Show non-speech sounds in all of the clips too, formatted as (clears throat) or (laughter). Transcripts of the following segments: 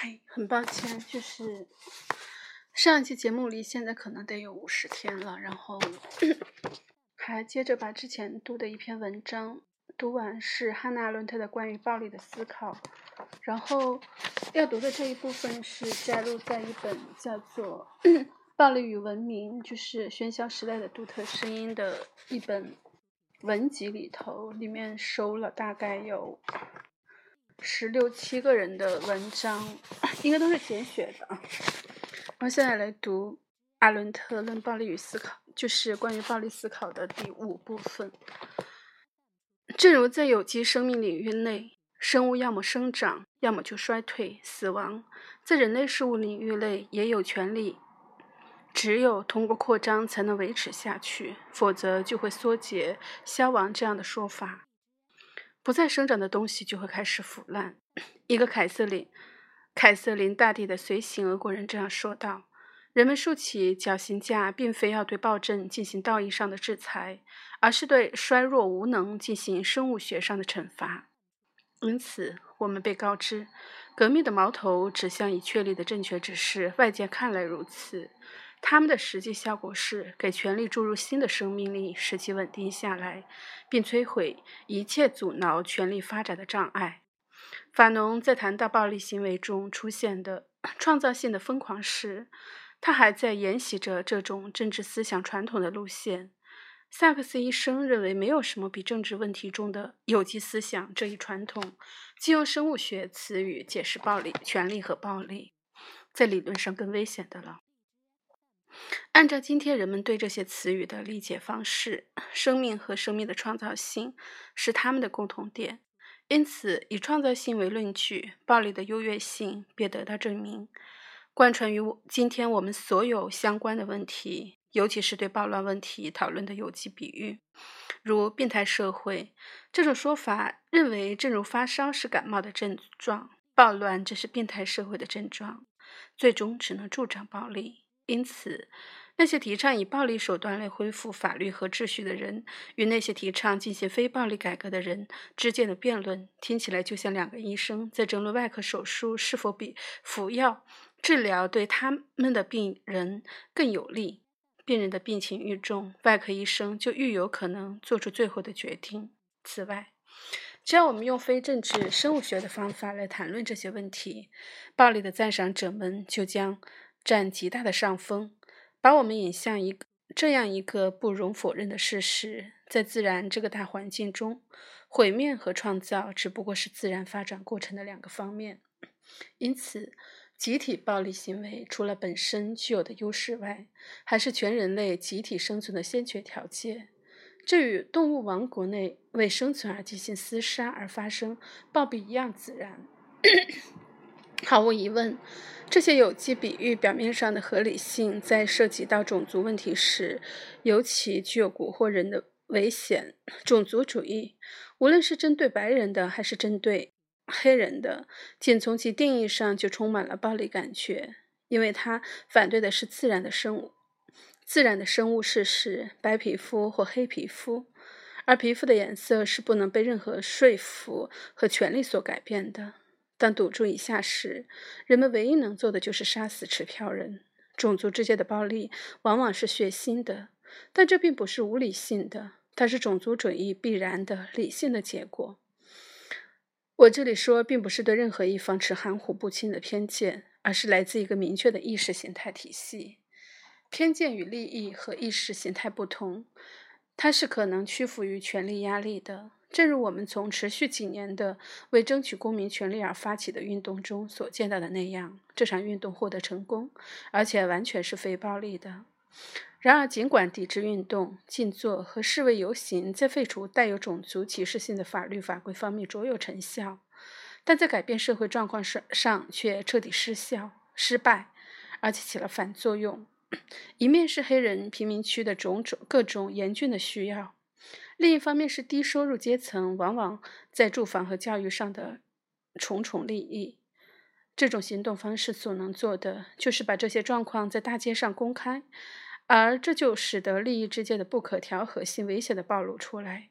嗨，很抱歉，就是上一期节目离现在可能得有五十天了，然后 (clears throat) 还接着把之前读的一篇文章读完，是汉娜·伦特的关于暴力的思考，然后要读的这一部分是摘录在一本叫做《暴力与文明》，就是喧嚣时代的独特声音的一本文集里头，里面收了大概有。十六七个人的文章，应该都是简写的。然后现在来读阿伦特论暴力与思考，就是关于暴力思考的第五部分。正如在有机生命领域内，生物要么生长，要么就衰退、死亡，在人类事物领域内也有权利，只有通过扩张才能维持下去，否则就会缩减、消亡。这样的说法。不再生长的东西就会开始腐烂。一个凯瑟琳，凯瑟琳大帝的随行俄国人这样说道：“人们竖起绞刑架，并非要对暴政进行道义上的制裁，而是对衰弱无能进行生物学上的惩罚。因此，我们被告知，革命的矛头指向已确立的正确指示。外界看来如此。”他们的实际效果是给权力注入新的生命力，使其稳定下来，并摧毁一切阻挠权力发展的障碍。法农在谈到暴力行为中出现的 (coughs) 创造性的疯狂时，他还在沿袭着这种政治思想传统的路线。萨克斯医生认为，没有什么比政治问题中的有机思想这一传统，既用生物学词语解释暴力、权力和暴力，在理论上更危险的了。按照今天人们对这些词语的理解方式，生命和生命的创造性是他们的共同点。因此，以创造性为论据，暴力的优越性便得到证明。贯穿于今天我们所有相关的问题，尤其是对暴乱问题讨论的有机比喻，如病态社会这种说法，认为正如发烧是感冒的症状，暴乱这是病态社会的症状，最终只能助长暴力。因此，那些提倡以暴力手段来恢复法律和秩序的人，与那些提倡进行非暴力改革的人之间的辩论，听起来就像两个医生在争论外科手术是否比服药治疗对他们的病人更有利。病人的病情愈重，外科医生就愈有可能做出最后的决定。此外，只要我们用非政治生物学的方法来谈论这些问题，暴力的赞赏者们就将。占极大的上风，把我们引向一个这样一个不容否认的事实：在自然这个大环境中，毁灭和创造只不过是自然发展过程的两个方面。因此，集体暴力行为除了本身具有的优势外，还是全人类集体生存的先决条件。这与动物王国内为生存而进行厮杀而发生暴毙一样自然。毫无疑问，这些有机比喻表面上的合理性，在涉及到种族问题时，尤其具有蛊惑人的危险。种族主义，无论是针对白人的，还是针对黑人的，仅从其定义上就充满了暴力感觉，因为它反对的是自然的生物、自然的生物事实——白皮肤或黑皮肤，而皮肤的颜色是不能被任何说服和权力所改变的。当赌注已下时，人们唯一能做的就是杀死持票人。种族之间的暴力往往是血腥的，但这并不是无理性的，它是种族主义必然的理性的结果。我这里说，并不是对任何一方持含糊不清的偏见，而是来自一个明确的意识形态体系。偏见与利益和意识形态不同，它是可能屈服于权力压力的。正如我们从持续几年的为争取公民权利而发起的运动中所见到的那样，这场运动获得成功，而且完全是非暴力的。然而，尽管抵制运动、静坐和示威游行在废除带有种族歧视性的法律法规方面卓有成效，但在改变社会状况上上却彻底失效、失败，而且起了反作用。(clears throat) 一面是黑人贫民区的种种各种严峻的需要。另一方面是低收入阶层往往在住房和教育上的重重利益。这种行动方式所能做的，就是把这些状况在大街上公开，而这就使得利益之间的不可调和性危险的暴露出来。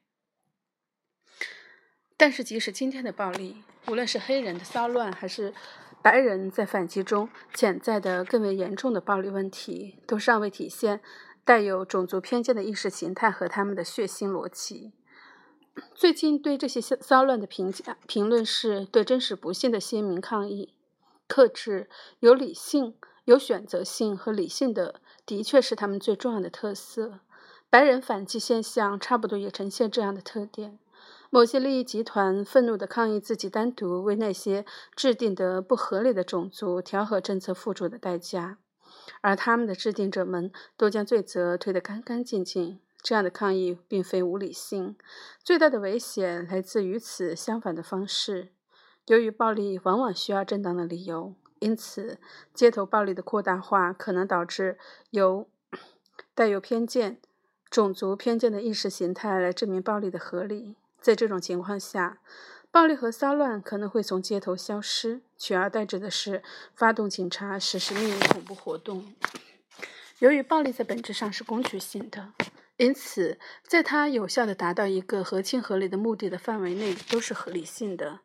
但是，即使今天的暴力，无论是黑人的骚乱，还是白人在反击中潜在的更为严重的暴力问题，都尚未体现带有种族偏见的意识形态和他们的血腥逻辑。最近对这些骚乱的评价评论是对真实不幸的鲜明抗议。克制、有理性、有选择性和理性的，的确是他们最重要的特色。白人反击现象差不多也呈现这样的特点。某些利益集团愤怒地抗议自己单独为那些制定的不合理的种族调和政策付出的代价，而他们的制定者们都将罪责推得干干净净。这样的抗议并非无理性，最大的危险来自与此相反的方式。由于暴力往往需要正当的理由，因此街头暴力的扩大化可能导致由带有偏见、种族偏见的意识形态来证明暴力的合理。在这种情况下，暴力和骚乱可能会从街头消失，取而代之的是发动警察实施秘密恐怖活动。由于暴力在本质上是工具性的，因此在它有效地达到一个合情合理的目的的范围内都是合理性的。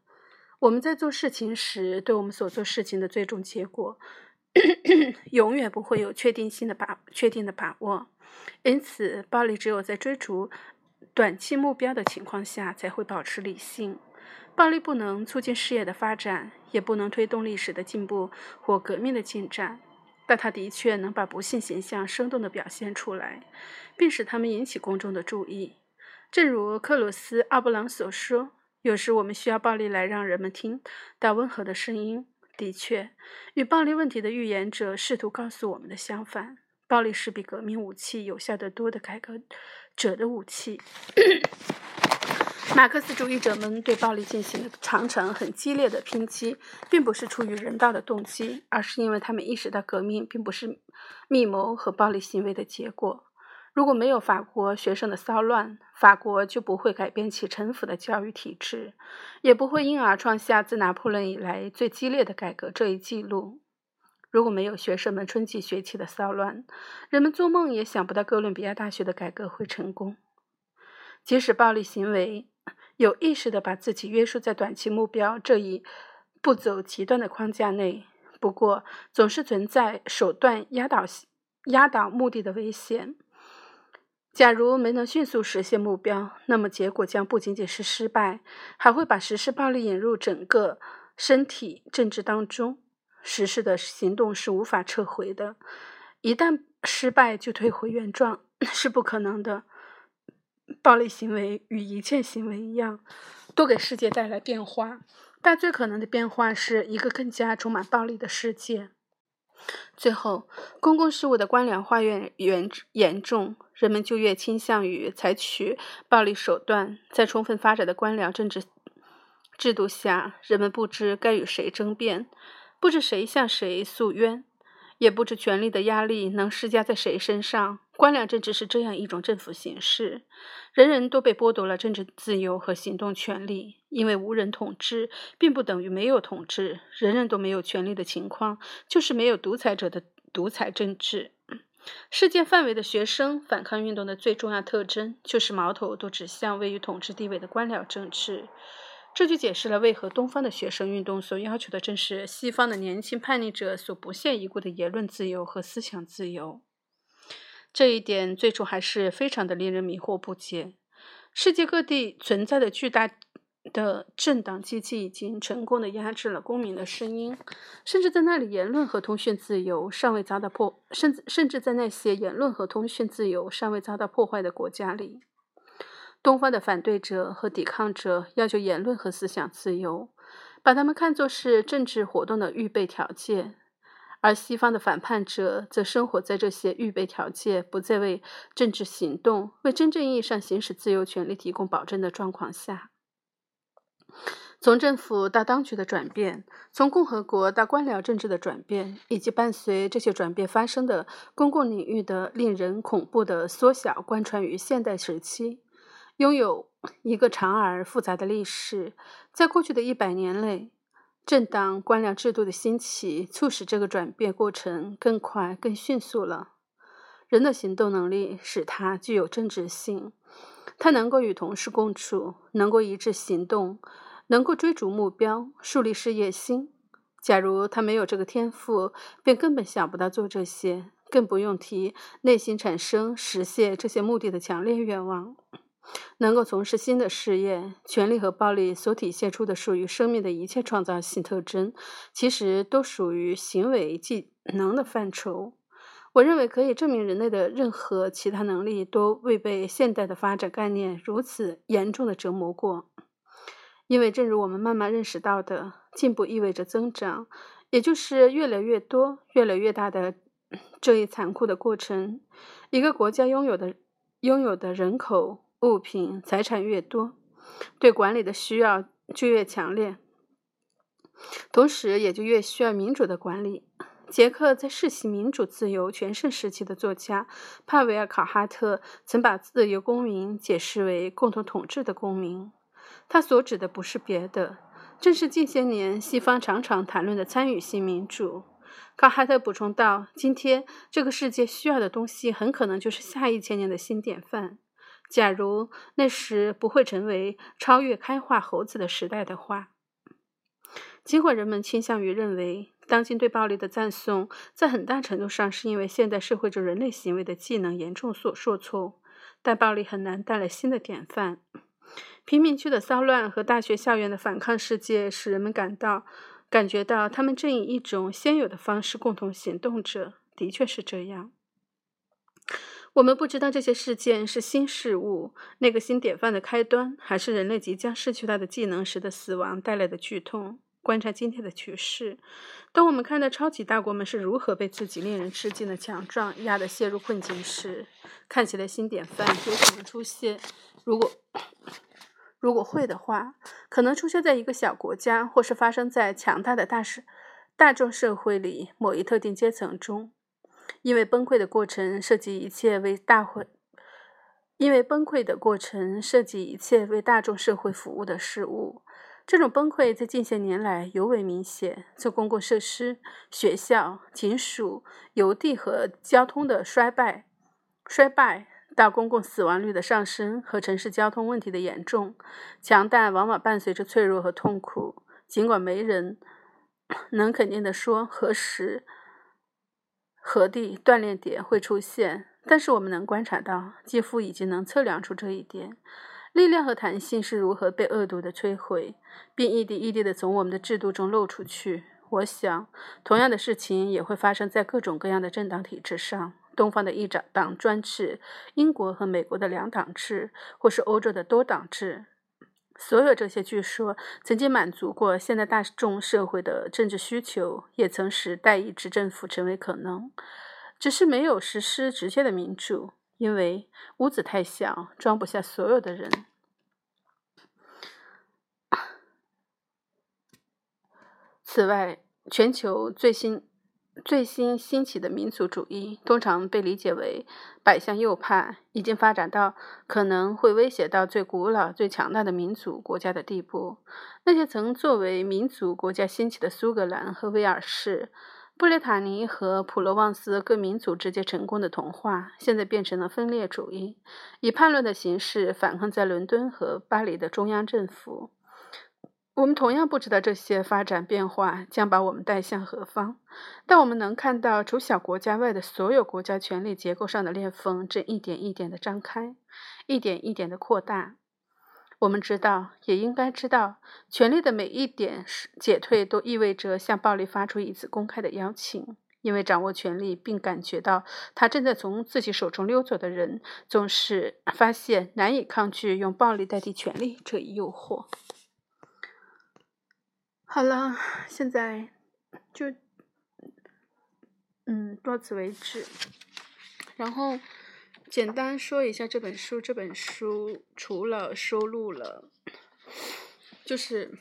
我们在做事情时，对我们所做事情的最终结果，(coughs) 永远不会有确定性的把确定的把握。因此，暴力只有在追逐短期目标的情况下才会保持理性。暴力不能促进事业的发展，也不能推动历史的进步或革命的进展，但它的确能把不幸形象生动地表现出来，并使他们引起公众的注意。正如克鲁斯·奥布朗所说。有时我们需要暴力来让人们听到温和的声音。的确，与暴力问题的预言者试图告诉我们的相反：暴力是比革命武器有效得多的改革者的武器。马克思主义者们对暴力进行的长城很激烈的抨击，并不是出于人道的动机，而是因为他们意识到革命并不是密谋和暴力行为的结果。如果没有法国学生的骚乱，法国就不会改变其陈腐的教育体制，也不会因而创下自拿破仑以来最激烈的改革这一记录。如果没有学生们春季学期的骚乱，人们做梦也想不到哥伦比亚大学的改革会成功。即使暴力行为有意识地把自己约束在短期目标这一不走极端的框架内，不过总是存在手段压倒压倒目的的危险。假如没能迅速实现目标，那么结果将不仅仅是失败，还会把实施暴力引入整个身体政治当中。实施的行动是无法撤回的，一旦失败就退回原状 (coughs) 是不可能的。暴力行为与一切行为一样，都给世界带来变化，但最可能的变化是一个更加充满暴力的世界。最后，公共事务的官僚化越严严重，人们就越倾向于采取暴力手段。在充分发展的官僚政治制度下，人们不知该与谁争辩，不知谁向谁诉冤，也不知权力的压力能施加在谁身上。官僚政治是这样一种政府形式，人人都被剥夺了政治自由和行动权利，因为无人统治并不等于没有统治。人人都没有权利的情况，就是没有独裁者的独裁政治。世界范围的学生反抗运动的最重要特征，就是矛头都指向位于统治地位的官僚政治。这就解释了为何东方的学生运动所要求的正是西方的年轻叛逆者所不屑一顾的言论自由和思想自由。这一点最初还是非常的令人迷惑不解。世界各地存在的巨大的政党机器已经成功的压制了公民的声音，甚至在那里言论和通讯自由尚未遭到破，甚至甚至在那些言论和通讯自由尚未遭到破坏的国家里，东方的反对者和抵抗者要求言论和思想自由，把他们看作是政治活动的预备条件。而西方的反叛者则生活在这些预备条件不再为政治行动、为真正意义上行使自由权利提供保证的状况下。从政府到当局的转变，从共和国到官僚政治的转变，以及伴随这些转变发生的公共领域的令人恐怖的缩小，贯穿于现代时期，拥有一个长而复杂的历史。在过去的一百年内。政党官僚制度的兴起，促使这个转变过程更快、更迅速了。人的行动能力使他具有政治性，他能够与同事共处，能够一致行动，能够追逐目标，树立事业心。假如他没有这个天赋，便根本想不到做这些，更不用提内心产生实现这些目的的强烈愿望。能够从事新的事业，权力和暴力所体现出的属于生命的一切创造性特征，其实都属于行为技能的范畴。我认为可以证明，人类的任何其他能力都未被现代的发展概念如此严重的折磨过。因为，正如我们慢慢认识到的，进步意味着增长，也就是越来越多、越来越大的这一残酷的过程。一个国家拥有的拥有的人口。物品财产越多，对管理的需要就越强烈，同时也就越需要民主的管理。杰克在世袭民主自由全盛时期的作家帕维尔·考哈特曾把自由公民解释为共同统治的公民，他所指的不是别的，正是近些年西方常常谈论的参与性民主。卡哈特补充道：“今天这个世界需要的东西，很可能就是下一千年的新典范。”假如那时不会成为超越开化猴子的时代的话，尽管人们倾向于认为，当今对暴力的赞颂在很大程度上是因为现代社会中人类行为的技能严重所受挫，但暴力很难带来新的典范。贫民区的骚乱和大学校园的反抗世界使人们感到感觉到他们正以一种先有的方式共同行动着。的确是这样。我们不知道这些事件是新事物，那个新典范的开端，还是人类即将失去他的技能时的死亡带来的剧痛。观察今天的局势，当我们看到超级大国们是如何被自己令人吃惊的强壮压得陷入困境时，看起来新典范有可能出现。如果如果会的话，可能出现在一个小国家，或是发生在强大的大社大众社会里某一特定阶层中。因为崩溃的过程涉及一切为大会，因为崩溃的过程涉及一切为大众社会服务的事物。这种崩溃在近些年来尤为明显，从公共设施、学校、警署、邮递和交通的衰败、衰败到公共死亡率的上升和城市交通问题的严重。强大往往伴随着脆弱和痛苦，尽管没人 (coughs) 能肯定地说何时。何地锻炼点会出现？但是我们能观察到，几乎已经能测量出这一点：力量和弹性是如何被恶毒的摧毁，并一滴一滴地从我们的制度中漏出去。我想，同样的事情也会发生在各种各样的政党体制上：东方的一党党专制，英国和美国的两党制，或是欧洲的多党制。所有这些据说曾经满足过现代大众社会的政治需求，也曾使代议制政府成为可能，只是没有实施直接的民主，因为屋子太小，装不下所有的人。此外，全球最新。最新兴起的民族主义通常被理解为摆向右派，已经发展到可能会威胁到最古老、最强大的民族国家的地步。那些曾作为民族国家兴起的苏格兰和威尔士、布列塔尼和普罗旺斯各民族直接成功的童话，现在变成了分裂主义，以叛乱的形式反抗在伦敦和巴黎的中央政府。我们同样不知道这些发展变化将把我们带向何方，但我们能看到除小国家外的所有国家权力结构上的裂缝正一点一点地张开，一点一点地扩大。我们知道，也应该知道，权力的每一点解退都意味着向暴力发出一次公开的邀请，因为掌握权力并感觉到他正在从自己手中溜走的人，总是发现难以抗拒用暴力代替权力这一诱惑。好了，现在就嗯到此为止。然后简单说一下这本书。这本书除了收录了，就是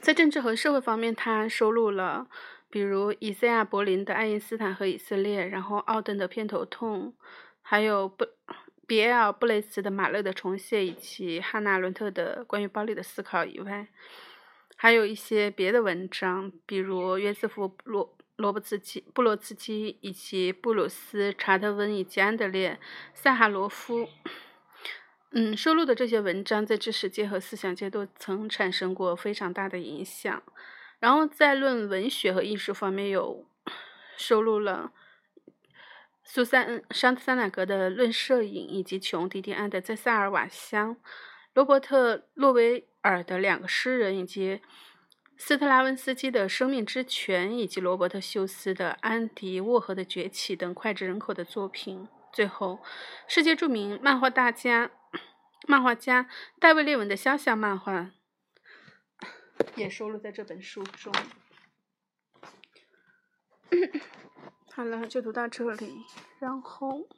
在政治和社会方面，它收录了，比如以赛亚·柏林的《爱因斯坦和以色列》，然后奥登的《片头痛》，还有布比埃尔·布雷斯的《马勒的重现》，以及汉娜·伦特的关于暴力的思考以外。还有一些别的文章，比如约瑟夫·罗罗伯茨基、布罗茨基以及布鲁斯·查德温以及安德烈·萨哈罗夫。嗯，收录的这些文章在知识界和思想界都曾产生过非常大的影响。然后在论文学和艺术方面有收录了苏珊·桑德桑纳格的《论摄影》，以及琼·迪迪安的《在萨尔瓦乡》，罗伯特·洛维尔的两个诗人，以及斯特拉文斯基的《生命之泉》，以及罗伯特·休斯的《安迪沃荷的崛起》等脍炙人口的作品。最后，世界著名漫画大家、漫画家戴维·列文的肖像漫画也收录在这本书中。(coughs) 好了，就读到这里，然后。